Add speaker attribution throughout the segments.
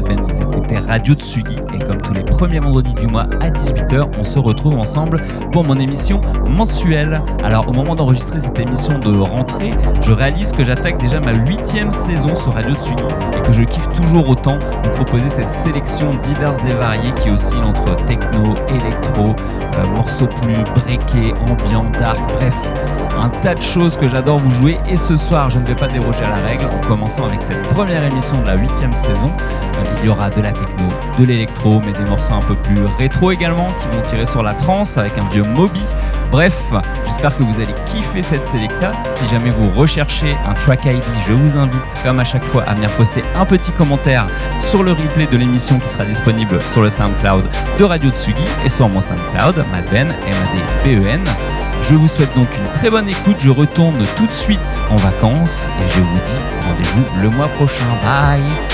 Speaker 1: tout le monde, c'est Mad Ben, vous écoutez Radio Tsugi et comme tous les premiers vendredis du mois à 18h, on se retrouve ensemble pour mon émission mensuelle. Alors au moment d'enregistrer cette émission de rentrée, je réalise que j'attaque déjà ma huitième saison sur Radio Tsugi et que je kiffe toujours autant vous proposer cette sélection diverse et variée qui oscille entre techno, électro, euh, morceaux plus breakés, ambiant, dark, bref un tas de choses que j'adore vous jouer et ce soir je ne vais pas déroger à la règle en commençant avec cette première émission de la huitième saison. Euh, il y aura de la techno, de l'électro mais des morceaux un peu plus rétro également qui vont tirer sur la trance avec un vieux Moby. Bref, j'espère que vous allez kiffer cette selecta. Si jamais vous recherchez un track ID, je vous invite comme à chaque fois à venir poster un petit commentaire sur le replay de l'émission qui sera disponible sur le SoundCloud de Radio Tsugi et sur mon SoundCloud, Madben, M-A-D-B-E-N. Je vous souhaite donc une très bonne écoute. Je retourne tout de suite en vacances et je vous dis rendez-vous le mois prochain. Bye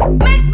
Speaker 2: Makes